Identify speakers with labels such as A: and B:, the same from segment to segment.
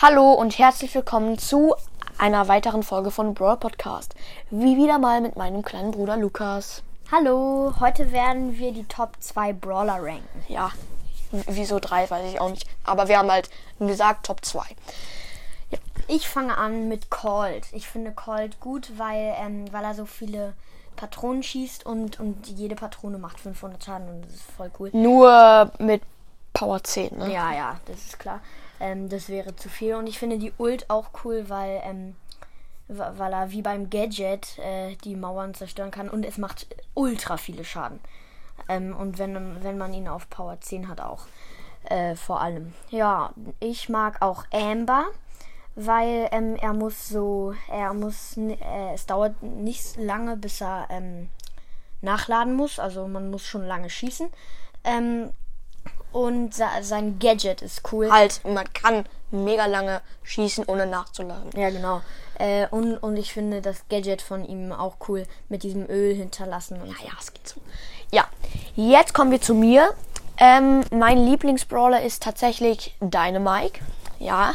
A: Hallo und herzlich willkommen zu einer weiteren Folge von Brawl Podcast. Wie wieder mal mit meinem kleinen Bruder Lukas.
B: Hallo, heute werden wir die Top 2 Brawler ranken.
A: Ja, wieso drei, weiß ich auch nicht. Aber wir haben halt gesagt Top 2.
B: Ich fange an mit Colt. Ich finde Colt gut, weil, ähm, weil er so viele Patronen schießt und, und jede Patrone macht 500 Schaden und das ist voll cool.
A: Nur mit Power 10, ne?
B: Ja, ja, das ist klar. Ähm, das wäre zu viel. Und ich finde die Ult auch cool, weil, ähm, weil er wie beim Gadget äh, die Mauern zerstören kann und es macht ultra viele Schaden. Ähm, und wenn, wenn man ihn auf Power 10 hat auch. Äh, vor allem. Ja, ich mag auch Amber, weil ähm, er muss so, er muss, äh, es dauert nicht lange, bis er ähm, nachladen muss. Also man muss schon lange schießen. Ähm, und sein Gadget ist cool.
A: Halt, man kann mega lange schießen, ohne nachzuladen.
B: Ja, genau. Äh, und, und ich finde das Gadget von ihm auch cool mit diesem Öl hinterlassen. Und
A: Ja, ja, es geht so. Ja, jetzt kommen wir zu mir. Ähm, mein Lieblingsbrawler ist tatsächlich Dynamike. Ja,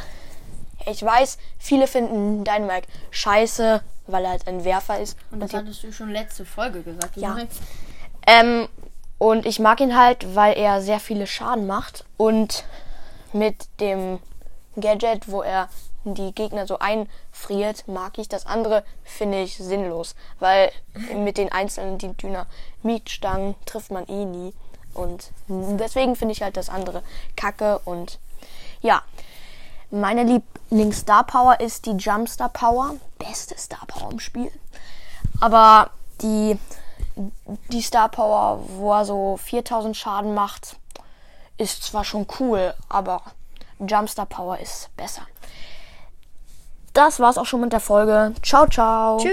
A: ich weiß, viele finden Dynamike scheiße, weil er halt ein Werfer ist.
B: Und das hattest du schon letzte Folge gesagt.
A: Ja. Ähm, und ich mag ihn halt, weil er sehr viele Schaden macht und mit dem Gadget, wo er die Gegner so einfriert, mag ich. Das andere finde ich sinnlos, weil mit den einzelnen Dynamitstangen trifft man eh nie. Und deswegen finde ich halt das andere kacke und ja. Meine Lieblings-Star Power ist die Jump Star Power. Beste Star Power im Spiel. Aber die, die Star Power, wo er so 4000 Schaden macht, ist zwar schon cool, aber Jump Star Power ist besser. Das war's auch schon mit der Folge. Ciao, ciao.
B: Tschüss.